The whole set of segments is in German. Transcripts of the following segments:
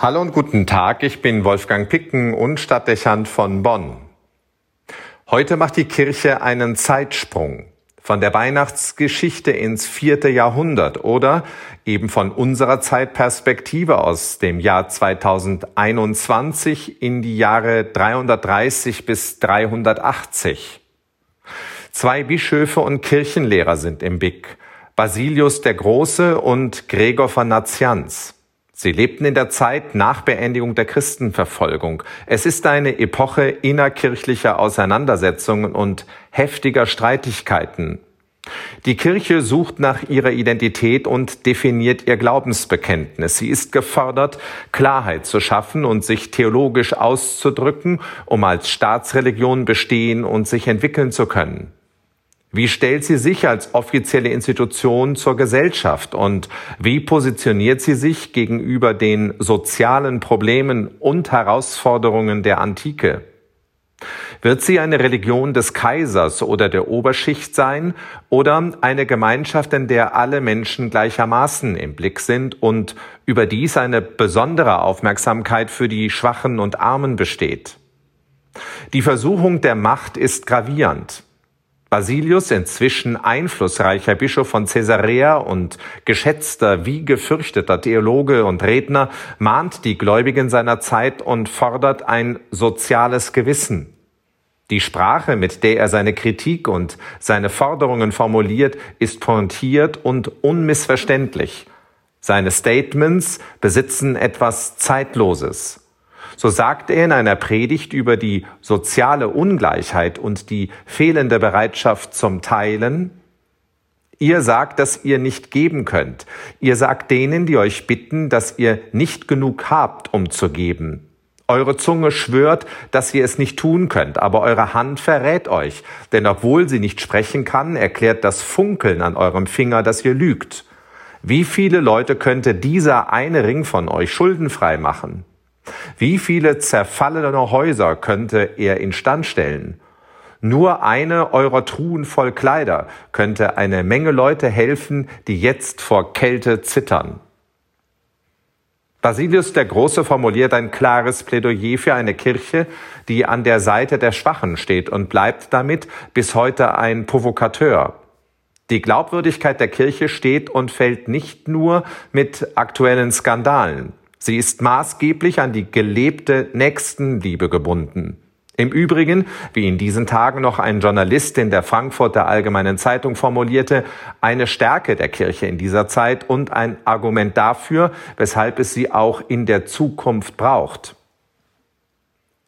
Hallo und guten Tag, ich bin Wolfgang Picken und Stadtdechant von Bonn. Heute macht die Kirche einen Zeitsprung von der Weihnachtsgeschichte ins vierte Jahrhundert oder eben von unserer Zeitperspektive aus dem Jahr 2021 in die Jahre 330 bis 380. Zwei Bischöfe und Kirchenlehrer sind im Big, Basilius der Große und Gregor von Nazianz. Sie lebten in der Zeit nach Beendigung der Christenverfolgung. Es ist eine Epoche innerkirchlicher Auseinandersetzungen und heftiger Streitigkeiten. Die Kirche sucht nach ihrer Identität und definiert ihr Glaubensbekenntnis. Sie ist gefordert, Klarheit zu schaffen und sich theologisch auszudrücken, um als Staatsreligion bestehen und sich entwickeln zu können. Wie stellt sie sich als offizielle Institution zur Gesellschaft und wie positioniert sie sich gegenüber den sozialen Problemen und Herausforderungen der Antike? Wird sie eine Religion des Kaisers oder der Oberschicht sein oder eine Gemeinschaft, in der alle Menschen gleichermaßen im Blick sind und überdies eine besondere Aufmerksamkeit für die Schwachen und Armen besteht? Die Versuchung der Macht ist gravierend. Basilius, inzwischen einflussreicher Bischof von Caesarea und geschätzter wie gefürchteter Theologe und Redner, mahnt die Gläubigen seiner Zeit und fordert ein soziales Gewissen. Die Sprache, mit der er seine Kritik und seine Forderungen formuliert, ist pointiert und unmissverständlich. Seine Statements besitzen etwas Zeitloses. So sagt er in einer Predigt über die soziale Ungleichheit und die fehlende Bereitschaft zum Teilen, Ihr sagt, dass ihr nicht geben könnt. Ihr sagt denen, die euch bitten, dass ihr nicht genug habt, um zu geben. Eure Zunge schwört, dass ihr es nicht tun könnt, aber eure Hand verrät euch, denn obwohl sie nicht sprechen kann, erklärt das Funkeln an eurem Finger, dass ihr lügt. Wie viele Leute könnte dieser eine Ring von euch schuldenfrei machen? Wie viele zerfallene Häuser könnte er instand stellen? Nur eine eurer Truhen voll Kleider könnte eine Menge Leute helfen, die jetzt vor Kälte zittern. Basilius der Große formuliert ein klares Plädoyer für eine Kirche, die an der Seite der Schwachen steht und bleibt damit bis heute ein Provokateur. Die Glaubwürdigkeit der Kirche steht und fällt nicht nur mit aktuellen Skandalen. Sie ist maßgeblich an die gelebte Nächstenliebe gebunden. Im Übrigen, wie in diesen Tagen noch ein Journalist in der Frankfurter Allgemeinen Zeitung formulierte, eine Stärke der Kirche in dieser Zeit und ein Argument dafür, weshalb es sie auch in der Zukunft braucht.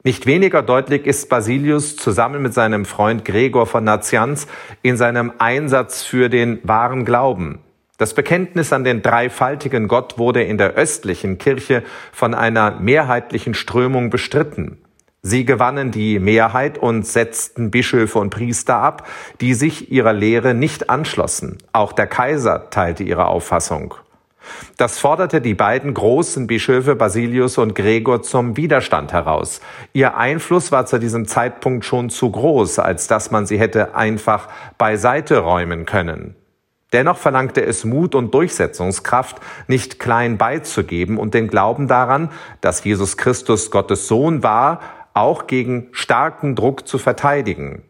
Nicht weniger deutlich ist Basilius zusammen mit seinem Freund Gregor von Nazianz in seinem Einsatz für den wahren Glauben. Das Bekenntnis an den dreifaltigen Gott wurde in der östlichen Kirche von einer mehrheitlichen Strömung bestritten. Sie gewannen die Mehrheit und setzten Bischöfe und Priester ab, die sich ihrer Lehre nicht anschlossen. Auch der Kaiser teilte ihre Auffassung. Das forderte die beiden großen Bischöfe Basilius und Gregor zum Widerstand heraus. Ihr Einfluss war zu diesem Zeitpunkt schon zu groß, als dass man sie hätte einfach beiseite räumen können. Dennoch verlangte es Mut und Durchsetzungskraft, nicht klein beizugeben und den Glauben daran, dass Jesus Christus Gottes Sohn war, auch gegen starken Druck zu verteidigen.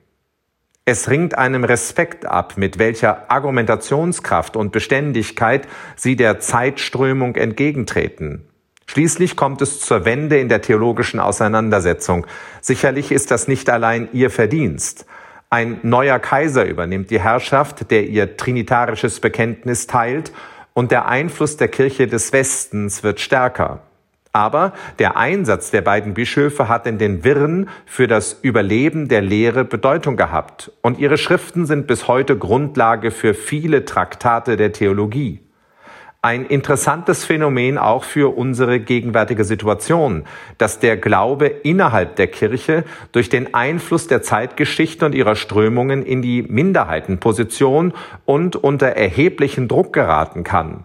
Es ringt einem Respekt ab, mit welcher Argumentationskraft und Beständigkeit sie der Zeitströmung entgegentreten. Schließlich kommt es zur Wende in der theologischen Auseinandersetzung. Sicherlich ist das nicht allein ihr Verdienst. Ein neuer Kaiser übernimmt die Herrschaft, der ihr trinitarisches Bekenntnis teilt, und der Einfluss der Kirche des Westens wird stärker. Aber der Einsatz der beiden Bischöfe hat in den Wirren für das Überleben der Lehre Bedeutung gehabt, und ihre Schriften sind bis heute Grundlage für viele Traktate der Theologie. Ein interessantes Phänomen auch für unsere gegenwärtige Situation, dass der Glaube innerhalb der Kirche durch den Einfluss der Zeitgeschichte und ihrer Strömungen in die Minderheitenposition und unter erheblichen Druck geraten kann.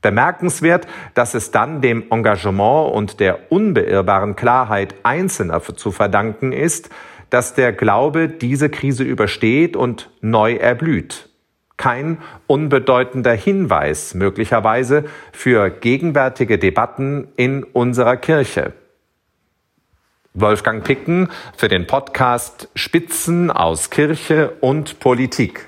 Bemerkenswert, dass es dann dem Engagement und der unbeirrbaren Klarheit Einzelner zu verdanken ist, dass der Glaube diese Krise übersteht und neu erblüht. Kein unbedeutender Hinweis möglicherweise für gegenwärtige Debatten in unserer Kirche. Wolfgang Picken für den Podcast Spitzen aus Kirche und Politik.